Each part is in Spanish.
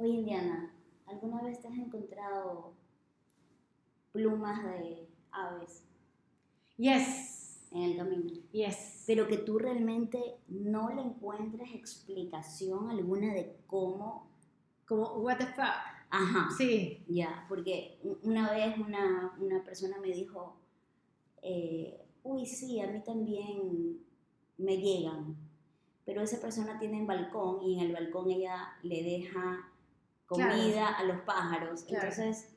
Oye, Indiana, ¿alguna vez te has encontrado plumas de aves Yes, en el camino? yes. Pero que tú realmente no le encuentres explicación alguna de cómo... Como, what the fuck. Ajá. Sí, Ya, porque u- una vez una, una persona me dijo, eh, uy, sí, a mí también me llegan, pero esa persona tiene un balcón y en el balcón ella le deja comida a los pájaros, Claro. entonces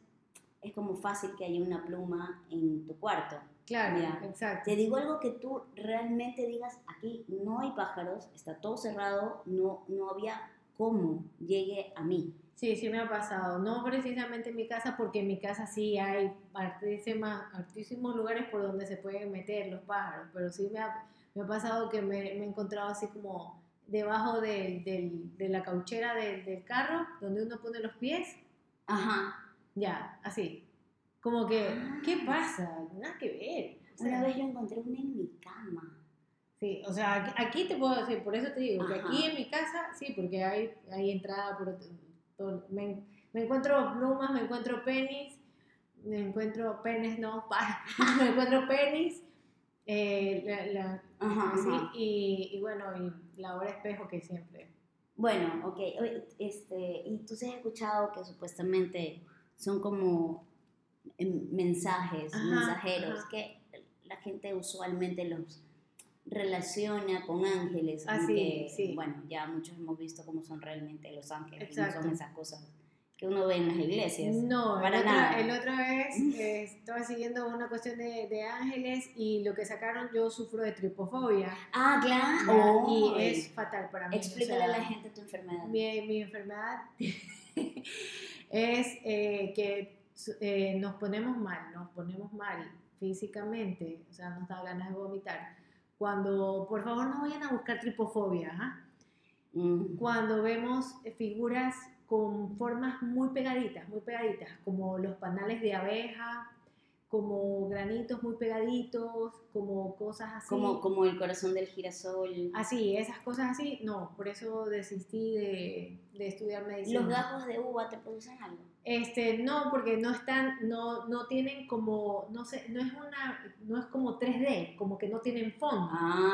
es como fácil que haya una pluma en tu cuarto. claro, exacto. Te digo algo que tú realmente digas, aquí no hay pájaros, está todo cerrado, no, no había cómo llegue a mí. Sí, sí me ha pasado. No precisamente en mi casa, porque en mi casa sí hay hartísimas, hartísimos lugares por donde se pueden meter los pájaros, pero sí me ha, me ha pasado que me, me he encontrado así como debajo del- del- de la cauchera del, del carro, donde uno pone los pies, Ajá. ya, así. Como que, Ah. ¿qué pasa? Nada que ver. O sea, Una vez yo encontré una en mi cama. Sí, o sea, aquí, aquí te puedo decir, por eso te digo, que aquí en mi casa, sí, porque hay, hay entrada por todo- me, me encuentro plumas, me encuentro penis, me encuentro penes, no, pa- me encuentro penis, eh, la- la- Ajá, ajá. y, y bueno, y la hora espejo que siempre. Bueno, ok. Este, y tú sí has escuchado que supuestamente son como em, mensajes, Ajá, mensajeros, ajá. que la gente usualmente los relaciona con ángeles. Ah, sí, aunque, sí. Bueno, ya muchos hemos visto cómo son realmente los ángeles. No son esas cosas que uno ve en las iglesias. No, para el, otro, nada. el otra vez eh, estaba siguiendo una cuestión de, de ángeles y lo que sacaron, yo sufro de tripofobia. Ah, claro. y Ay, es fatal para mí. o Explícale a la gente tu enfermedad. Mi, mi enfermedad es eh, que eh, nos ponemos mal, nos ponemos mal físicamente, o sea, nos da ganas de vomitar. Cuando, por favor, no vayan a buscar tripofobia, ¿ah? Mm. cuando vemos eh, figuras con formas muy pegaditas, muy pegaditas, como los panales de abeja, como granitos muy pegaditos, como cosas así. Como, como el corazón del girasol. Así, esas cosas así, no, por eso desistí de, de estudiar medicina. ¿Los gajos de uva te producen algo? Este, no, porque no están, no, no tienen como, no sé, no es una, no es como 3D, como que no tienen fondo.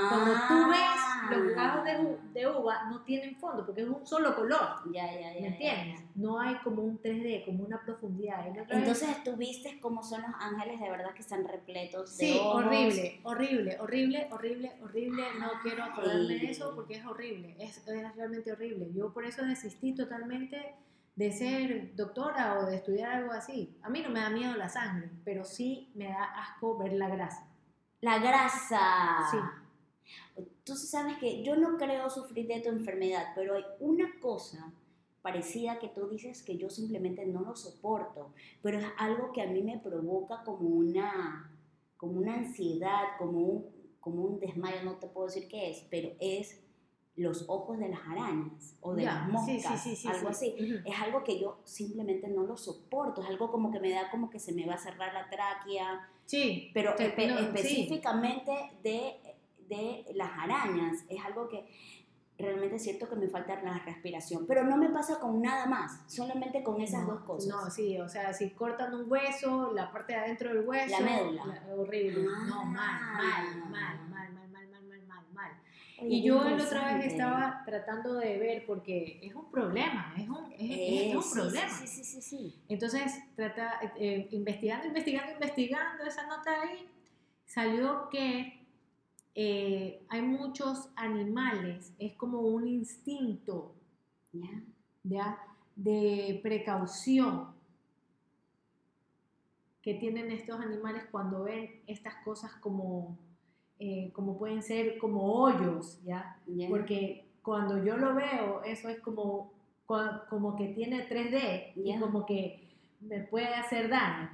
Cuando tú ves los gajos de, de uva, no tienen fondo, porque es un solo color, Ya, ya, ya. ¿me ya, entiendes? ya. No hay como un 3D, como una profundidad. Entonces tú viste cómo son los ángeles de verdad que están repletos de Sí, ojos. horrible, horrible, horrible, horrible, horrible. No quiero acordarme de eso porque es horrible, es, es realmente horrible. Yo por eso desistí totalmente de ser doctora o de estudiar algo así. A mí no me da miedo la sangre, pero sí me da asco ver la grasa. La grasa. Sí. Tú sabes que yo no creo sufrir de tu enfermedad, pero hay una cosa parecida que tú dices que yo simplemente no lo soporto, pero es algo que a mí me provoca como una, como una ansiedad, como un, como un desmayo, no te puedo decir qué es, pero es los ojos de las arañas o de las moscas, sí, sí, sí, algo sí. así. Es algo que yo simplemente no lo soporto, es algo como que me da como que se me va a cerrar la tráquea, Sí, pero te- espe- no, sí. específicamente de, de las arañas, es algo que realmente es cierto que me falta la respiración, pero no me pasa con nada más, solamente con esas No, dos cosas. No, sí, o sea, si cortan un hueso, la parte de adentro del hueso. La médula. la- horrible. No, Ah. mal, mal, mal, mal, mal, mal, mal, mal. Oye, Y yo la otra vez estaba tratando de ver, porque es un problema, es un, es, es un sí, problema. Sí, sí, sí, sí. Entonces, trata, eh, investigando, investigando, investigando esa nota ahí, salió que eh, hay muchos animales, es como un instinto. ¿ya? de precaución que tienen estos animales cuando ven estas cosas como, eh, como pueden ser como hoyos, ¿ya? ¿Ya? Porque cuando yo lo veo, eso es como, como que tiene 3D y Ya. como que me puede hacer daño,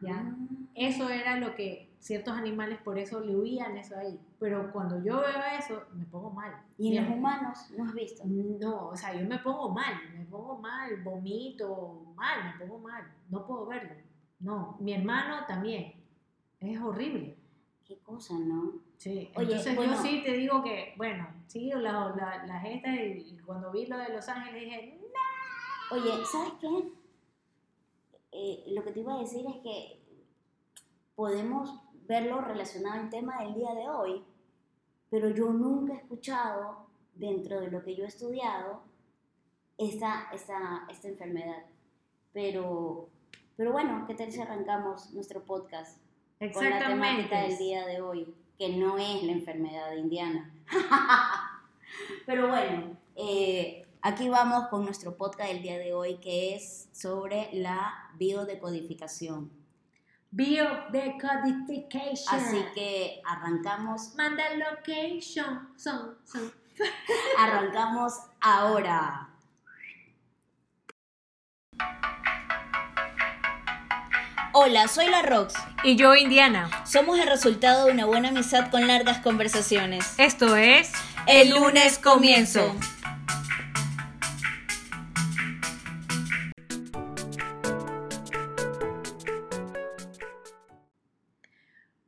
¿ya? Ah. Eso era lo que ciertos animales por eso le huían eso ahí. Pero cuando yo veo eso, me pongo mal. ¿Y en los humanos no has visto? No, o sea, yo me pongo mal, me pongo mal, vomito, mal, me pongo mal, no puedo verlo. No, mi hermano también, es horrible. Qué cosa, ¿no? Sí, Oye, entonces bueno. yo sí te digo que, bueno, sí, la, la, la esta y, y cuando vi lo de Los Ángeles dije, Oye, ¿sabes qué? Eh, lo que te iba a decir es que podemos verlo relacionado al tema del día de hoy, pero yo nunca he escuchado dentro de lo que yo he estudiado esta, esta, esta enfermedad. Pero, pero bueno, ¿qué tal si arrancamos nuestro podcast con la temática del día de hoy, que no es la enfermedad indiana? pero bueno, eh, aquí vamos con nuestro podcast del día de hoy, que es sobre la biodecodificación. Biodecodification. Así que arrancamos. Manda location. Son, son. Arrancamos ahora. Hola, soy la Rox. Y yo, Indiana. Somos el resultado de una buena amistad con largas conversaciones. Esto es. El lunes comienzo.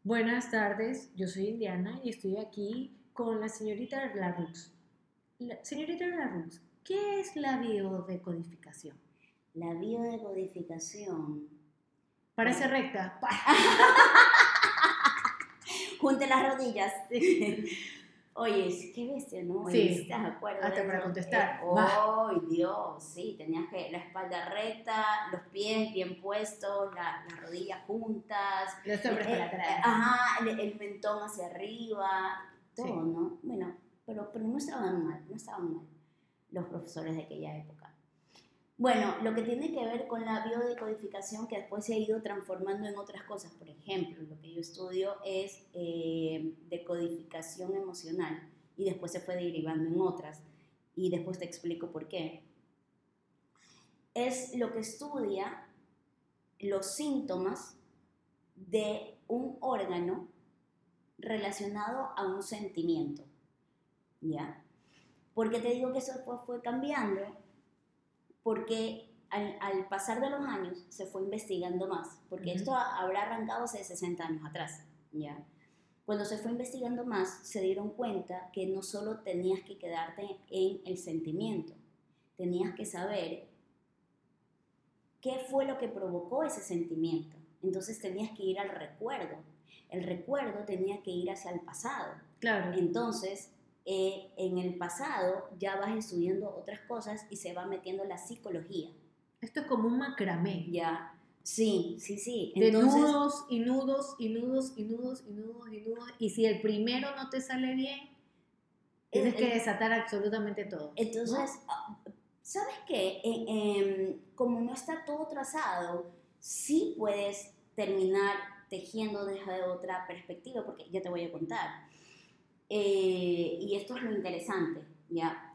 Buenas tardes, yo soy Indiana y estoy aquí con la señorita Larux. La, señorita Larux, ¿qué es la biodecodificación? La biodecodificación. Parece recta. Junte las rodillas. Oye, qué bestia, ¿no? Sí. ¿Estás de acuerdo? Hasta para contestar. Eh. ¡Ay, Dios! Sí, tenías que la espalda recta, los pies bien puestos, la- las rodillas juntas. Los hombres eh, para atrás. eh, Ajá, el, el mentón hacia arriba, todo, Sí. ¿no? Bueno, pero, pero no estaban mal, no estaban mal los profesores de aquella época. Bueno, lo que tiene que ver con la biodecodificación que después se ha ido transformando en otras cosas. Por ejemplo, lo que yo estudio es eh, decodificación emocional y después se fue derivando en otras y después te explico por qué. Es lo que estudia los síntomas de un órgano relacionado a un sentimiento. ¿Ya? Porque te digo que eso fue, fue cambiando porque al, al pasar de los años se fue investigando más, porque esto ha- habrá arrancado hace 60 años atrás, ¿ya? Cuando se fue investigando más, se dieron cuenta que no solo tenías que quedarte en el sentimiento, tenías que saber qué fue lo que provocó ese sentimiento. Entonces tenías que ir al recuerdo. El recuerdo tenía que ir hacia el pasado. Claro. Entonces, eh, en el pasado ya vas estudiando otras cosas y se va metiendo la psicología. Esto es como un macramé. Ya, sí, sí, sí. De Entonces, nudos y nudos y nudos y nudos y nudos y nudos. Y si el primero no te sale bien, tienes Eh, que eh, desatar absolutamente todo. entonces ah, ¿sabes qué? Eh, em, como no está todo trazado, sí puedes terminar tejiendo desde otra perspectiva, porque ya te voy a contar. Eh, y esto es lo interesante, ¿ya?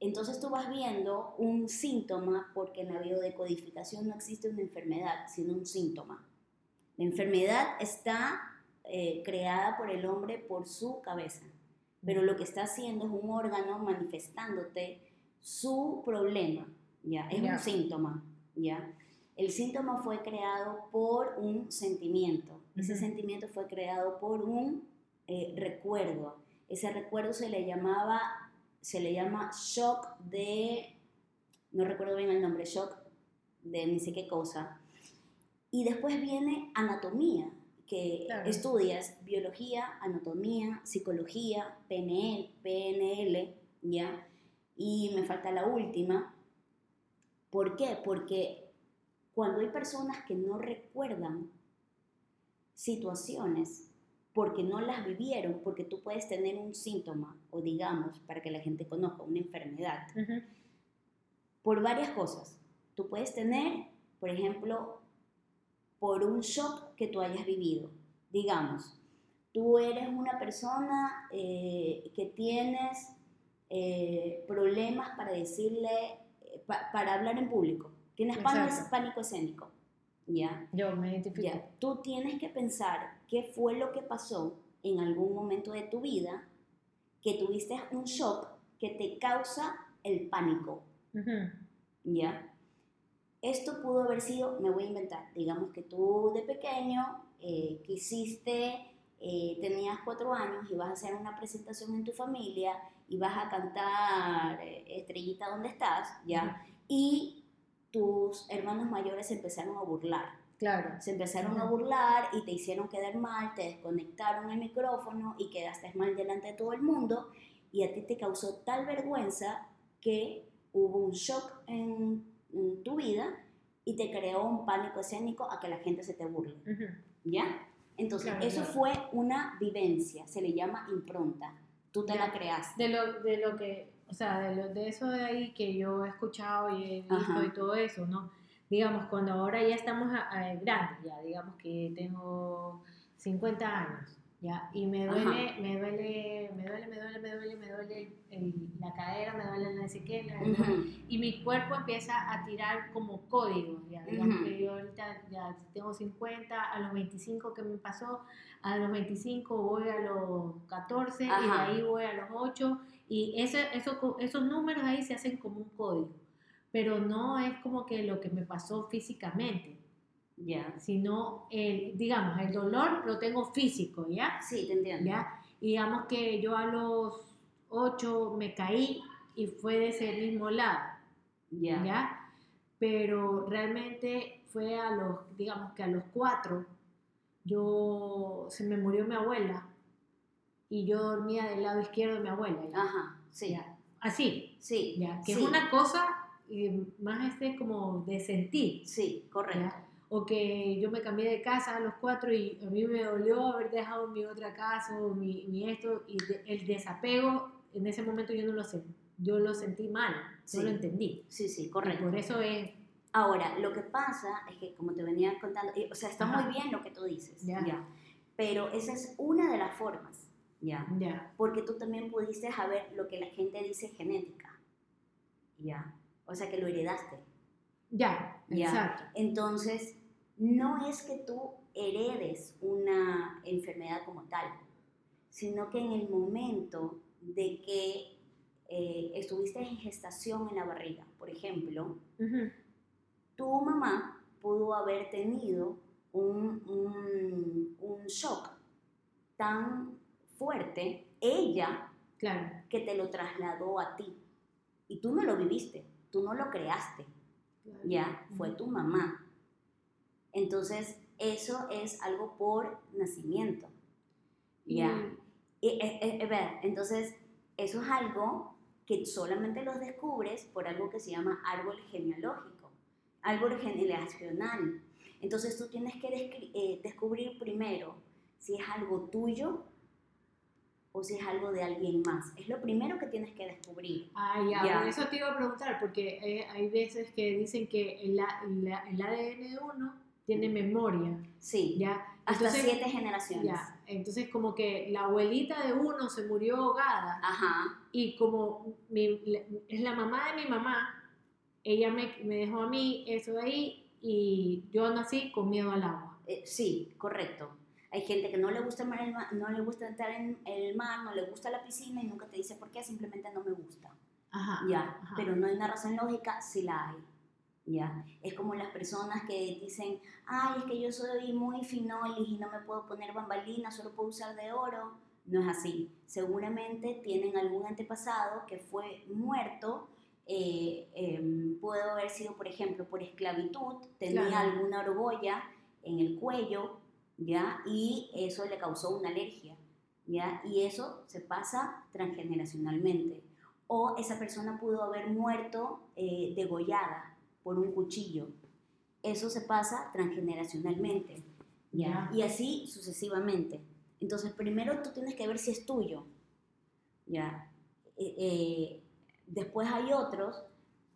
Entonces tú vas viendo un síntoma, porque en la biodecodificación no existe una enfermedad, sino un síntoma. La enfermedad está eh, creada por el hombre por su cabeza, pero lo que está haciendo es un órgano manifestándote su problema, ¿ya? Es un síntoma, ¿ya? El síntoma fue creado por un sentimiento. Ese sentimiento fue creado por un eh, recuerdo. Ese recuerdo se le llamaba, se le llama shock de, no recuerdo bien el nombre, shock de ni sé qué cosa. Y después viene anatomía, que Claro. estudias biología, anatomía, psicología, PNL, PNL, ¿ya? Y me falta la última. ¿Por qué? Porque cuando hay personas que no recuerdan situaciones porque no las vivieron, porque tú puedes tener un síntoma, o digamos, para que la gente conozca, una enfermedad, por varias cosas. Tú puedes tener, por ejemplo, por un shock que tú hayas vivido. Digamos, tú eres una persona eh, que tienes eh, problemas para decirle, eh, pa- para hablar en público. Tienes pánico, pánico escénico. ¿Ya? Yo me identifico. Ya, tú tienes que pensar qué fue lo que pasó en algún momento de tu vida que tuviste un shock que te causa el pánico. ¿ya? Esto pudo haber sido, me voy a inventar, digamos que tú de pequeño eh, quisiste, eh, tenías cuatro años y vas a hacer una presentación en tu familia y vas a cantar eh, Estrellita, ¿dónde estás? ¿Ya? y tus hermanos mayores empezaron a burlar. Claro. Se empezaron a burlar y te hicieron quedar mal, te desconectaron el micrófono y quedaste mal delante de todo el mundo y a ti te causó tal vergüenza que hubo un shock en, en tu vida y te creó un pánico escénico a que la gente se te burle. Ujú. ¿Ya? Entonces, Claro, eso claro. fue una vivencia, se le llama impronta. Tú te Ya. la creaste. De lo, de lo que, o sea, de, lo, de eso de ahí que yo he escuchado y he visto Ajá. y todo eso, ¿no? Digamos, cuando ahora ya estamos a- a- grandes, ya, digamos que tengo 50 años, ya, y me duele, me duele, me duele, me duele, me duele, me duele el- la cadera, me duele no sé qué, la- Ujú. y mi cuerpo empieza a tirar como códigos, ya, digamos que yo ahorita ya tengo 50, a los 25 que me pasó, a los 25 voy a los 14 y de ahí voy a los 8 y eso, co- esos números ahí se hacen como un código, pero no es como que lo que me pasó físicamente, Ya. sino, el, digamos, el dolor lo tengo físico, ¿ya? Sí, te entiendo. ¿ya? Y digamos que yo a los 8 me caí y fue de ese mismo lado, Ya. ¿ya? Pero realmente fue a los, digamos que a los 4, yo, se me murió mi abuela y yo dormía del lado izquierdo de mi abuela, ¿ya? Ajá. Sí. Ya. Así, Sí. ¿ya? Que sí. es una cosa eh, más este como de sentir, Sí, correcto. ¿ya? O que yo me cambié de casa a los cuatro y a mí me dolió haber dejado mi otra casa o mi, mi esto y de- el desapego en ese momento yo no lo sentí, yo lo sentí mal, Sí. no lo entendí. Sí, sí, Y correcto. por eso es, Ahora, lo que pasa es que, como te venía contando, y, o sea, está Ajá. muy bien lo que tú dices, Ya. ya. Pero esa es una de las formas, ya. ya, Porque tú también pudiste saber lo que la gente dice genética, ya. O sea, que lo heredaste. ya, Ya. exacto. Entonces, no es que tú heredes una enfermedad como tal, sino que en el momento de que eh, estuviste en gestación en la barriga, por ejemplo, tu mamá pudo haber tenido un, un- un shock tan fuerte, ella, Claro, que te lo trasladó a ti. Y tú no lo viviste, tú no lo creaste, ya, fue tu mamá. Entonces, eso es algo por nacimiento, ya. Y, eh, eh, eh, entonces, eso es algo que solamente los descubres por algo que se llama árbol genealógico, árbol generacional. Entonces tú tienes que eh, descubrir primero si es algo tuyo o si es algo de alguien más. Es lo primero que tienes que descubrir. Ah, ya, por eso te iba a preguntar, porque eh, hay veces que dicen que el, la- el ADN de uno tiene memoria, Sí, ¿ya? hasta Entonces- siete generaciones. Ya, entonces como que la abuelita de uno se murió ahogada Ajá, y como mi- es la mamá de mi mamá, ella me, me dejó a mí eso de ahí y yo nací con miedo al agua. eh, sí, correcto. Hay gente que no le gusta el mar, el no le gusta estar en el mar, no le gusta la piscina y nunca te dice por qué, simplemente no me gusta. Ajá. Ya, ajá. pero no hay una razón lógica, sí la hay. Ya, es como las personas que dicen, ay, es que yo soy muy finolis y no me puedo poner bambalina, solo puedo usar de oro. No es así. Seguramente tienen algún antepasado que fue muerto, eh, em, pudo haber sido, por ejemplo, por esclavitud, tenía Claro. alguna argolla en el cuello, ¿ya? Y eso le causó una alergia, ¿ya? Y eso se pasa transgeneracionalmente o esa persona pudo haber muerto eh, degollada por un cuchillo. Eso se pasa transgeneracionalmente, ¿ya? Y así sucesivamente. Entonces, primero tú tienes que ver si es tuyo, ¿ya? Eh, eh, después hay otros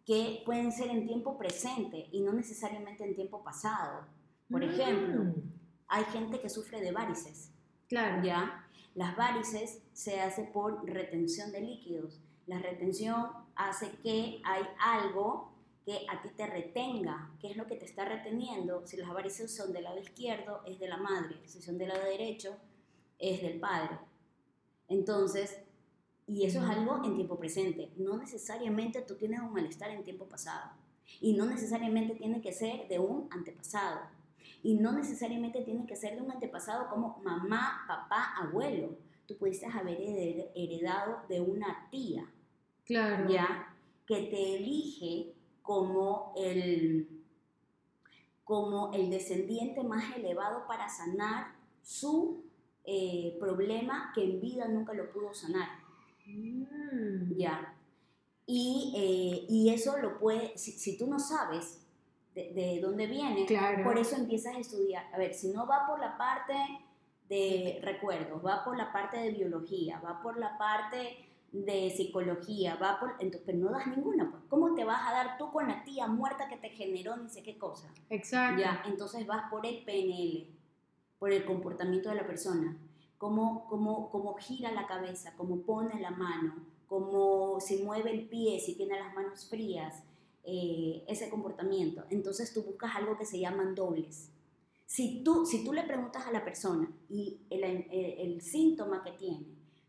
que pueden ser en tiempo presente y no necesariamente en tiempo pasado. Por ejemplo, Mm, hay gente que sufre de varices, claro. ¿ya? Las varices se hace por retención de líquidos. La retención hace que hay algo que a ti te retenga. ¿Qué es lo que te está reteniendo? Si las varices son del lado izquierdo, es de la madre. Si son del lado derecho, es del padre. Entonces, y eso es algo en tiempo presente. No necesariamente tú tienes un malestar en tiempo pasado. Y no necesariamente tiene que ser de un antepasado. Y no necesariamente tiene que ser de un antepasado como mamá, papá, abuelo. Tú pudiste haber hered- heredado de una tía, Claro. ¿ya? Que te elige como el, como el descendiente más elevado para sanar su eh, problema que en vida nunca lo pudo sanar. Mm. Ya. Y, eh, y eso lo puede, si, si tú no sabes de, de dónde viene, Claro. por eso empiezas a estudiar. A ver, si no va por la parte de recuerdos, va por la parte de biología, va por la parte de psicología, va por... Entonces, pero no das ninguna, pues. ¿Cómo te vas a dar tú con la tía muerta que te generó ni sé qué cosa? Exacto. Ya, entonces vas por el PNL, por el comportamiento de la persona, cómo, cómo, cómo gira la cabeza, cómo pone la mano, cómo se mueve el pie, si tiene las manos frías, eh, ese comportamiento. Entonces tú buscas algo que se llaman dobles. Si tú, si tú le preguntas a la persona y el, el- el síntoma que tiene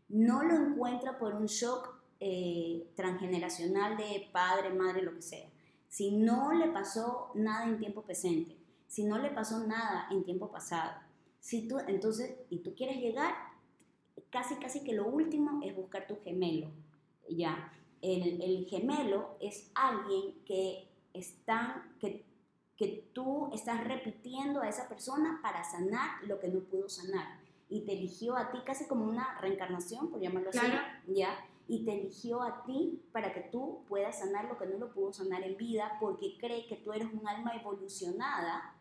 no lo encuentra por un shock eh, transgeneracional de padre, madre, lo que sea, si no le pasó nada en tiempo presente, si no le pasó nada en tiempo pasado, si tú, entonces, y tú quieres llegar, casi, casi que lo último es buscar tu gemelo, ya. El, el gemelo es alguien que está, que, que tú estás repitiendo a esa persona para sanar lo que no pudo sanar. Y te eligió a ti casi como una reencarnación, por llamarlo Claro. así, ya. Y te eligió a ti para que tú puedas sanar lo que no lo pudo sanar en vida, porque cree que tú eres un alma evolucionada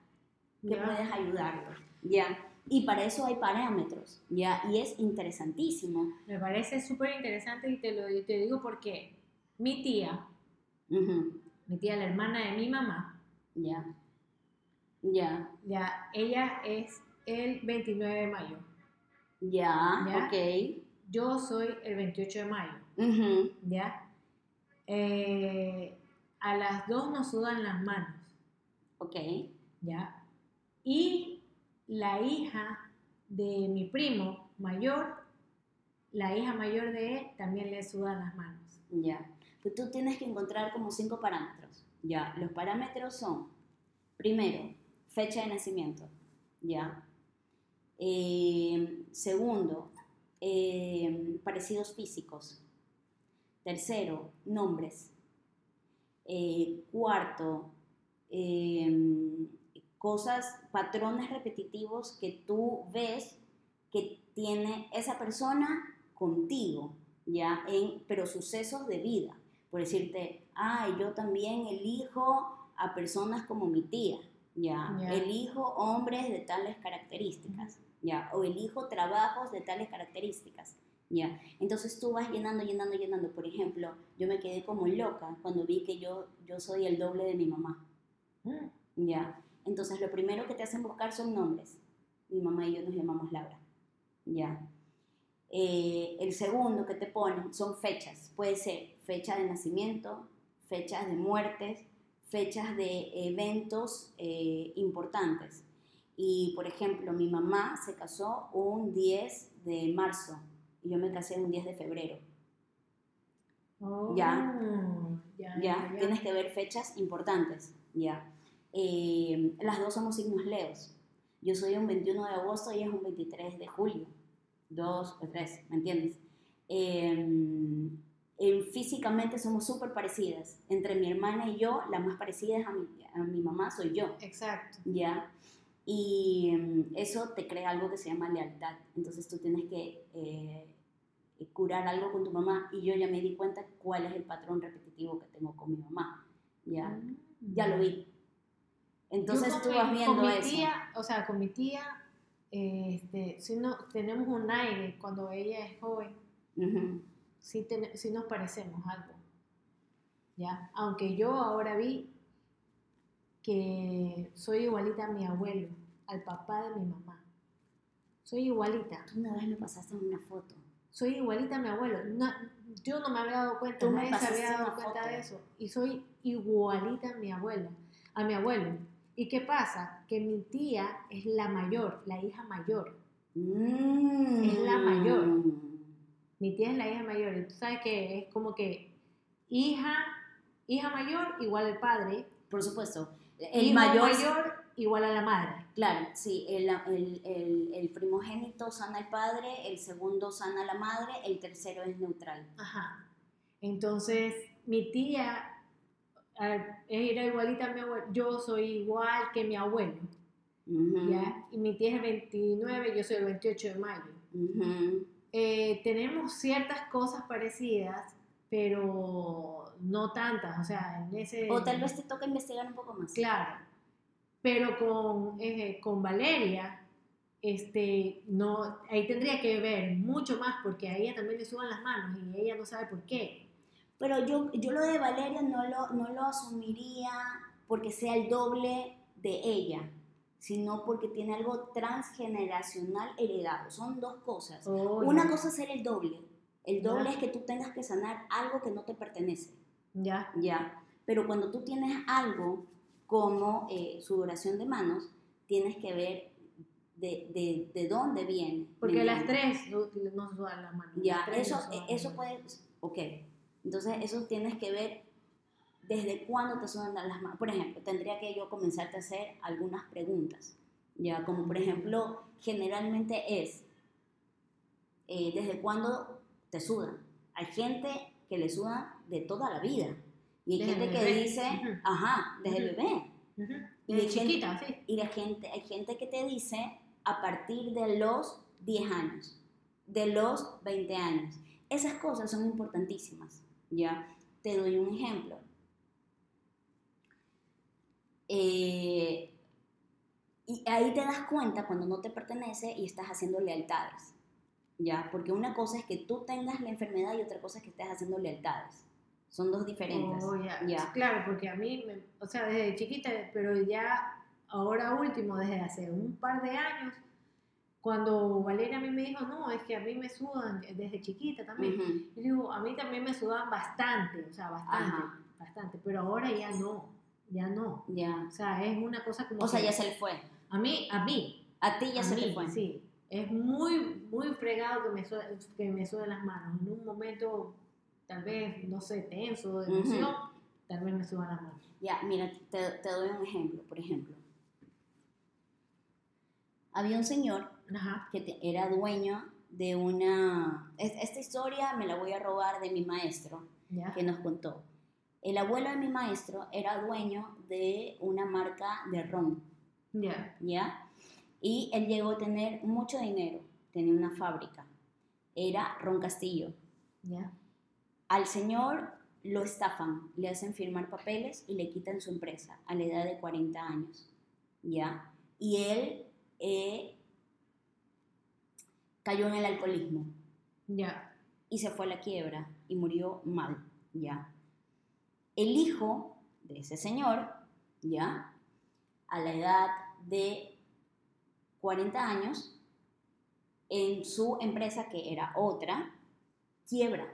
que puedes ayudarlo, ¿ya? Y para eso hay parámetros, ¿ya? Y es interesantísimo. Me parece súper interesante y te lo te digo porque mi tía, mi tía, la hermana de mi mamá, Ya, ya, ya, ella es el 29 de mayo. ya, Ya. ok. Yo soy el 28 de mayo, ¿ya? Eh, a las dos nos sudan las manos, Ok, ¿ya? Y la hija de mi primo mayor, la hija mayor de él, también le sudan las manos. ya. Tú tienes que encontrar como cinco parámetros, ya. Los parámetros son, primero, fecha de nacimiento, ya. Eh, segundo, eh, parecidos físicos. Tercero, nombres. Eh, cuarto, cosas, patrones repetitivos que tú ves que tiene esa persona contigo, ¿ya? En, pero sucesos de vida. Por decirte, ay, yo también elijo a personas como mi tía, ¿ya? Ya. Elijo hombres de tales características, ¿ya? O elijo trabajos de tales características, ¿ya? Entonces tú vas llenando, llenando, llenando. Por ejemplo, yo me quedé como loca cuando vi que yo, yo soy el doble de mi mamá, Mm, ¿ya? Entonces lo primero que te hacen buscar son nombres. Mi mamá y yo nos llamamos Laura, ¿ya? Eh, el segundo que te ponen son fechas. Puede ser fecha de nacimiento, fechas de muertes, fechas de eventos eh, importantes. Y, por ejemplo, mi mamá se casó un 10 de marzo y yo me casé un 10 de febrero. oh, Ya. ya, ¿ya? Tienes que ver fechas importantes, ¿ya? Eh, las dos somos signos leos. Yo soy un 21 de agosto y ella es un 23 de julio. Dos o tres, ¿me entiendes? Eh, eh, físicamente somos súper parecidas. Entre mi hermana y yo, la más parecida a mi, a mi mamá soy yo, Exacto. ¿ya? Y mm, eso te crea algo que se llama lealtad. Entonces tú tienes que eh, curar algo con tu mamá y yo ya me di cuenta cuál es el patrón repetitivo que tengo con mi mamá, ¿ya? Mm. Ya lo vi. Entonces tú vas viendo con mi eso. Tía, o sea, con mi tía, este, sí no, tenemos un aire cuando ella es joven, Ujú. sí, ten- sí nos parecemos algo. ¿Ya? Aunque yo ahora vi que soy igualita a mi abuelo, al papá de mi mamá. Soy igualita. Tú una vez me pasaste una foto. Soy igualita a mi abuelo. No- yo no me había dado cuenta, Tú nadie se había dado cuenta foto. de eso. Y soy igualita a mi abuela, a mi abuelo. ¿Y qué pasa? Que mi tía es la mayor, la hija mayor. Mm. Es la mayor. Mi tía es la hija mayor. Y tú sabes que es como que hija, hija mayor igual al padre. Por supuesto. El hijo mayor, mayor igual a la madre. claro, sí, el, el, el, el primogénito sana al padre, el segundo sana a la madre, el tercero es neutral. Ajá. Entonces, mi tía, era igualita a mi abuelo. Yo soy igual que mi abuelo, Ujú, ¿ya? Y mi tía es el 29, yo soy el 28 de mayo. ujú. Eh, tenemos ciertas cosas parecidas, pero no tantas, o sea, en ese... O tal vez te toca investigar un poco más. Claro, pero con, eh, con Valeria, este, no, ahí tendría que ver mucho más porque a ella también le suban las manos y ella no sabe por qué. Pero yo, yo lo de Valeria no lo, no lo asumiría porque sea el doble de ella, sino porque tiene algo transgeneracional heredado. Son dos cosas. Oh, Una ya. cosa es ser el doble. El doble Ya. es que tú tengas que sanar algo que no te pertenece. Ya, Ya. Pero cuando tú tienes algo como eh, sudoración de manos, tienes que ver de, de, de dónde viene. ¿me porque las tres no, sudan las manos. Ya, eso, las eso puede, ok. Entonces, eso tienes que ver desde cuándo te sudan las manos. Por ejemplo, tendría que yo comenzarte a hacer algunas preguntas. Ya, como por ejemplo, generalmente es, eh, ¿desde cuándo te sudan? Hay gente que le suda de toda la vida. Y hay Desde gente el que bebé. dice, Ujú. ajá, desde el Ujú. bebé. Ujú. Y De hay gente- chiquita, sí. Y la gente, hay gente que te dice a partir de los 10 años, de los 20 años. Esas cosas son importantísimas, ¿ya? Te doy un ejemplo. Eh, y ahí te das cuenta cuando no te pertenece y estás haciendo lealtades, ¿ya? Porque una cosa es que tú tengas la enfermedad y otra cosa es que estés haciendo lealtades. Son dos diferentes. Oh, ya. Ya. Claro, porque a mí, me- o sea, desde chiquita, pero ya ahora último, desde hace un par de años, cuando Valeria a mí me dijo, no, es que a mí me sudan desde chiquita también. Ujú. Yo digo, a mí también me sudan bastante, o sea, bastante, Ajá. bastante, pero ahora ya no, ya no. Ya. O sea, es una cosa como O sea, que- ya se le fue. a mí, a mí, A ti ya a se mí, te fue. sí. Es muy, muy fregado que me, su- que me suben las manos. En un momento, tal vez, no sé, tenso, de emoción, tal vez me suban las manos. Ya, mira, te, te doy un ejemplo, por ejemplo. Había un señor Ajá. que te- era dueño de una... es- Esta historia me la voy a robar de mi maestro, Ya. que nos contó. El abuelo de mi maestro era dueño de una marca de ron, Ya. ¿ya? Y él llegó a tener mucho dinero, tenía una fábrica, era Ron Castillo. Ya. Al señor lo estafan, le hacen firmar papeles y le quitan su empresa a la edad de 40 años, ¿ya? Y él eh, cayó en el alcoholismo Ya. y se fue a la quiebra y murió mal, ¿ya? El hijo de ese señor, ¿ya? A la edad de 40 años, en su empresa, que era otra, quiebra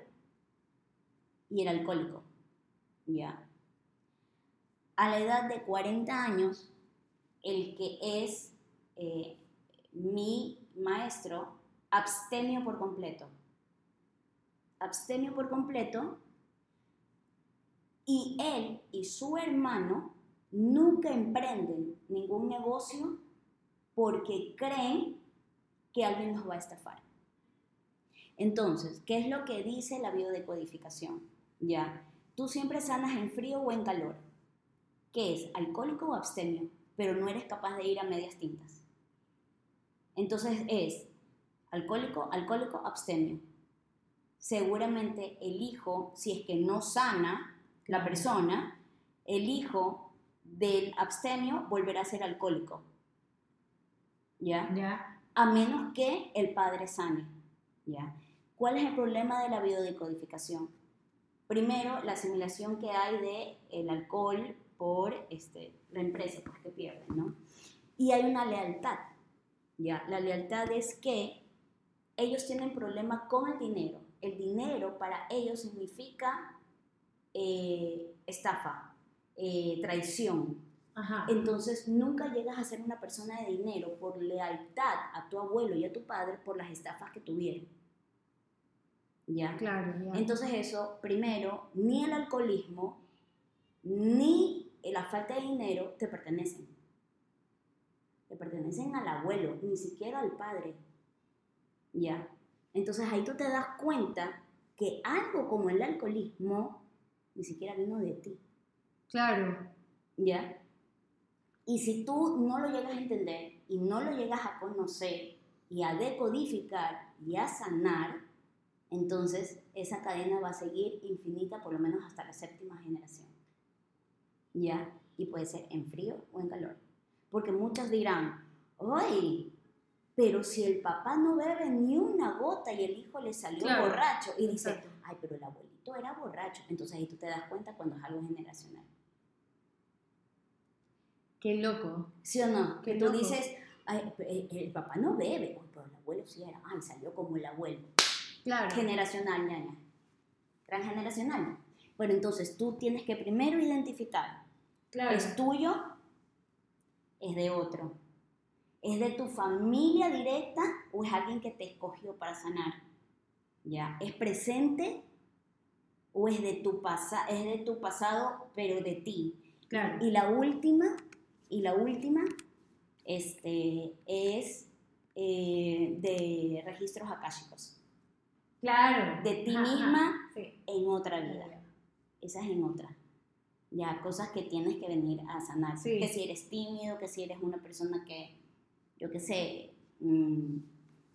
y era alcohólico, ¿ya? A la edad de 40 años, el que es eh, mi maestro, abstemio por completo. Abstemio por completo. Y él y su hermano nunca emprenden ningún negocio porque creen que alguien los va a estafar. Entonces, ¿qué es lo que dice la biodecodificación? Ya, tú siempre sanas en frío o en calor. ¿Qué es? Alcohólico o abstemio, pero no eres capaz de ir a medias tintas. Entonces es alcohólico, alcohólico, abstemio. Seguramente el hijo, si es que no sana la persona, el hijo del abstemio volverá a ser alcohólico. ¿Ya? Ya. a menos que el padre sane. ¿ya? ¿Cuál es el problema de la biodecodificación? Primero, la asimilación que hay de el alcohol por este, la empresa pues, que pierde, ¿no? Y hay una lealtad, ¿ya? La lealtad es que ellos tienen problema con el dinero. El dinero para ellos significa eh, estafa, eh, traición, Ajá. entonces nunca llegas a ser una persona de dinero por lealtad a tu abuelo y a tu padre por las estafas que tuvieron. ¿Ya? Claro, ya. Entonces eso, primero, ni el alcoholismo ni la falta de dinero te pertenecen. Te pertenecen al abuelo, ni siquiera al padre. ¿Ya? Entonces ahí tú te das cuenta que algo como el alcoholismo ni siquiera vino de ti. Claro. ¿Ya? Y si tú no lo llegas a entender y no lo llegas a conocer y a decodificar y a sanar, entonces esa cadena va a seguir infinita por lo menos hasta la séptima generación. ¿Ya? Y puede ser en frío o en calor. Porque muchos dirán, ¡ay! Pero si el papá no bebe ni una gota y el hijo le salió Claro, borracho y dice, exacto. ay, pero el abuelito era borracho. Entonces ahí tú te das cuenta cuando es algo generacional. Qué loco. ¿Sí o no? Qué Que tú loco. dices, ay, el, el papá no bebe, pero el abuelo sí era, ay, salió como el abuelo. Claro. Generacional, ñaña. Transgeneracional. Bueno, entonces tú tienes que primero identificar, Claro. ¿es tuyo? ¿Es de otro? ¿Es de tu familia directa o es alguien que te escogió para sanar? ¿Ya? ¿Es presente o es de tu, pasa es de tu pasado pero de ti? Claro. Y la última, y la última, este, es eh, de registros akáshicos. Claro. De ti Ajá, misma Sí. en otra vida. Esa es en otra. Ya, cosas que tienes que venir a sanar. Sí. Que si eres tímido, que si eres una persona que, yo qué sé, mm,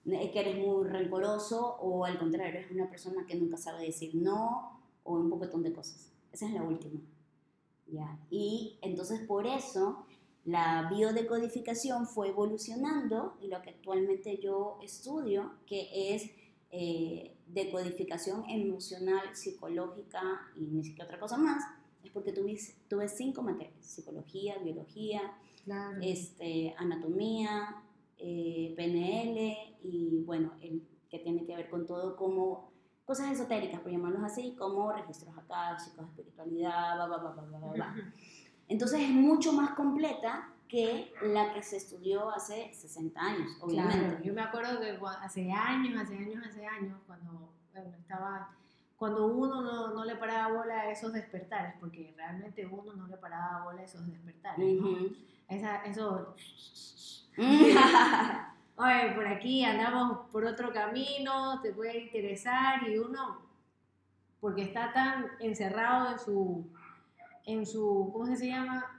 que eres muy rencoroso o al contrario, eres una persona que nunca sabe decir no o un poquetón de cosas. Esa es la última. ¿ya? Y entonces por eso la biodecodificación fue evolucionando y lo que actualmente yo estudio, que es eh, decodificación emocional, psicológica y ni siquiera otra cosa más, es porque tuve, tuve cinco materias, psicología, biología, Claro. este, anatomía, eh, PNL y bueno, el que tiene que ver con todo como cosas esotéricas, por llamarlos así, como registros akáshicos, espiritualidad, bla, bla, bla, bla, bla, bla. Entonces es mucho más completa que la que se estudió hace 60 años, obviamente. Claro, yo me acuerdo que hace años, hace años, hace años, cuando bueno, estaba, cuando uno no, no le paraba bola a esos despertares, porque realmente uno no le paraba bola a esos despertares, ¿no? Ujú. Esa, eso, oye, por aquí andamos por otro camino, te puede interesar y uno, porque está tan encerrado en su, en su, ¿cómo se llama?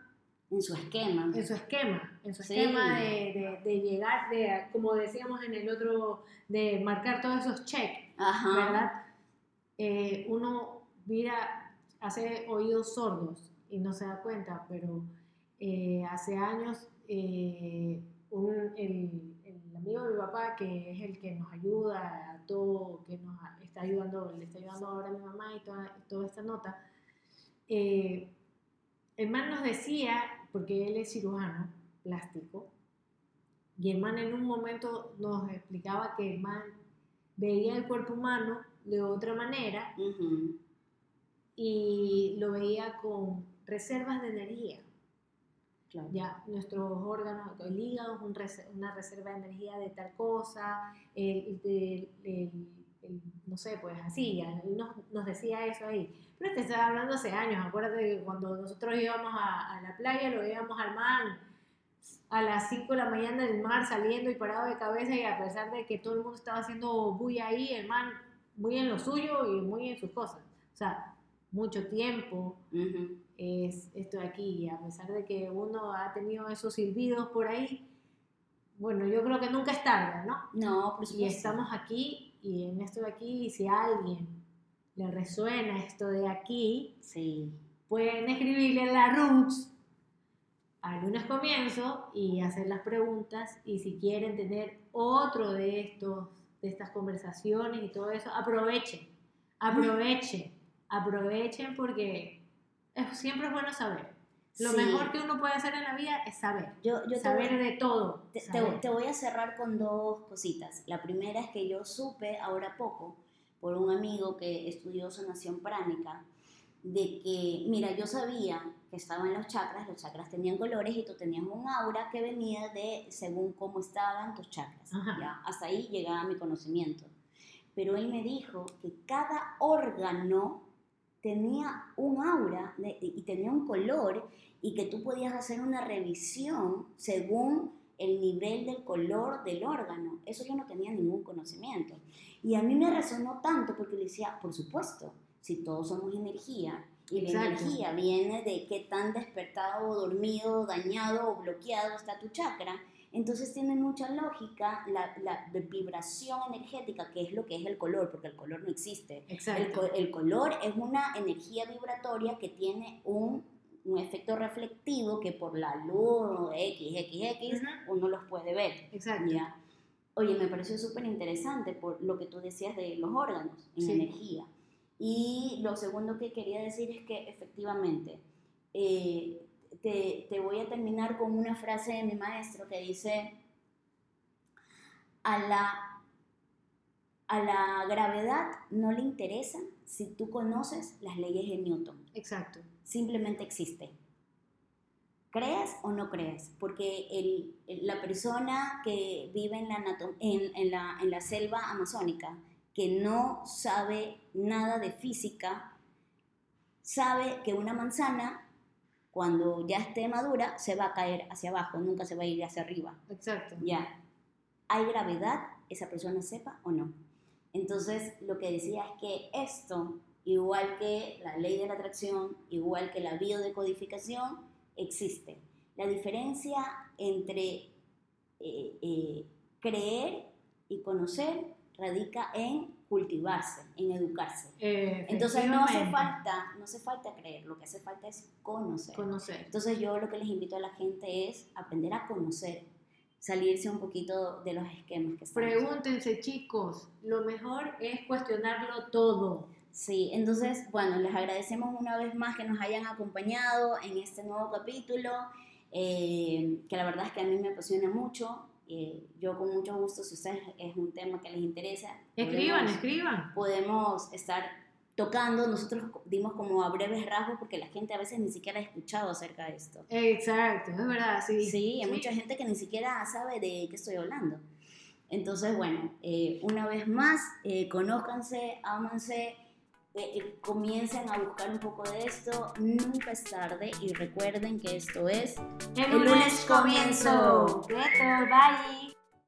en su esquema. en su esquema, en su Sí. esquema de, de- de llegar, de, como decíamos en el otro, de marcar todos esos checks. ¿verdad? Eh, uno mira, hace oídos sordos y no se da cuenta, pero eh, hace años eh, un- el, el amigo de mi papá, que es el que nos ayuda a todo, que nos está ayudando, le está ayudando ahora a mi mamá y toda, toda esta nota, eh, el man nos decía, porque él es cirujano plástico, y el man en un momento nos explicaba que el man veía el cuerpo humano de otra manera y lo veía con reservas de energía. Claro. Ya, nuestros órganos, el hígado es un una reserva de energía de tal cosa, el, el- el- el- no sé, pues así, ya, él nos, nos decía eso ahí. Pero te estaba hablando hace años, acuérdate que cuando nosotros íbamos a, a la playa, lo veíamos al man a las 5 de la mañana del mar saliendo y parado de cabeza y a pesar de que todo el mundo estaba haciendo bulla ahí, el man muy en lo suyo y muy en sus cosas. O sea, mucho tiempo, es esto de aquí. Y a pesar de que uno ha tenido esos silbidos por ahí, bueno, yo creo que nunca es tarde, ¿no? No, por Y supuesto. estamos aquí y en esto de aquí, y si a alguien le resuena esto de aquí, Sí. pueden escribirle en la Roots al lunes comienzo y hacer las preguntas. Y si quieren tener otro de estos, de estas conversaciones y todo eso, aprovechen, aprovechen, aprovechen porque es- siempre es bueno saber. Lo Sí. mejor que uno puede hacer en la vida es saber, Yo, saber voy- de todo. Te, te- saber. te voy a cerrar con dos cositas. La primera es que yo supe ahora poco por un amigo que estudió sanación pránica de que, mira, yo sabía que estaban los chakras, los chakras tenían colores y tú tenías un aura que venía de según cómo estaban tus chakras. ¿ya? Hasta ahí llegaba mi conocimiento. Pero él me dijo que cada órgano tenía un aura de- y tenía un color y que tú podías hacer una revisión según el nivel del color del órgano. Eso yo no tenía ningún conocimiento. Y a mí me resonó tanto porque le decía, por supuesto, si todos somos energía Y la energía viene de qué tan despertado o dormido, dañado o bloqueado está tu chakra. Entonces tiene mucha lógica la, la vibración energética, que es lo que es el color, porque el color no existe. Exacto. El, el color es una energía vibratoria que tiene un, un, efecto reflectivo que por la luz X, X, X, uno los puede ver. Exacto. ¿ya? Oye, me pareció súper interesante por lo que tú decías de los órganos en Sí. energía. Y lo segundo que quería decir es que efectivamente, eh, te, te voy a terminar con una frase de mi maestro que dice, a la, a la gravedad no le interesa si tú conoces las leyes de Newton, Exacto. simplemente existe. ¿Crees o no crees? Porque el, el- la persona que vive en la, en la, en la selva amazónica, que no sabe nada de física, sabe que una manzana, cuando ya esté madura, se va a caer hacia abajo, nunca se va a ir hacia arriba. Exacto. Ya, ¿hay gravedad? Esa persona sepa o no. Entonces, lo que decía es que esto, igual que la ley de la atracción, igual que la biodecodificación, existe. La diferencia entre eh, eh, creer y conocer radica en cultivarse, en educarse. Eh, Entonces no hace falta, no hace falta creer, lo que hace falta es conocer. Conocer. Entonces yo lo que les invito a la gente es aprender a conocer, salirse un poquito de los esquemas que estamos. Pregúntense, chicos. Lo mejor es cuestionarlo todo. Sí, entonces, bueno, les agradecemos una vez más que nos hayan acompañado en este nuevo capítulo, eh, que la verdad es que a mí me apasiona mucho. Eh, yo con mucho gusto, si ustedes es un tema que les interesa, Escriban, podemos- escriban. podemos estar tocando, nosotros dimos como a breves rasgos porque la gente a veces ni siquiera ha escuchado acerca de esto. Exacto, es verdad, sí. Sí, hay mucha gente que ni siquiera sabe de qué estoy hablando. Entonces, bueno, eh, una vez más, eh, conózcanse, ámanse, eh, comiencen a buscar un poco de esto. Nunca es tarde y recuerden que esto es El lunes comienzo. Bye.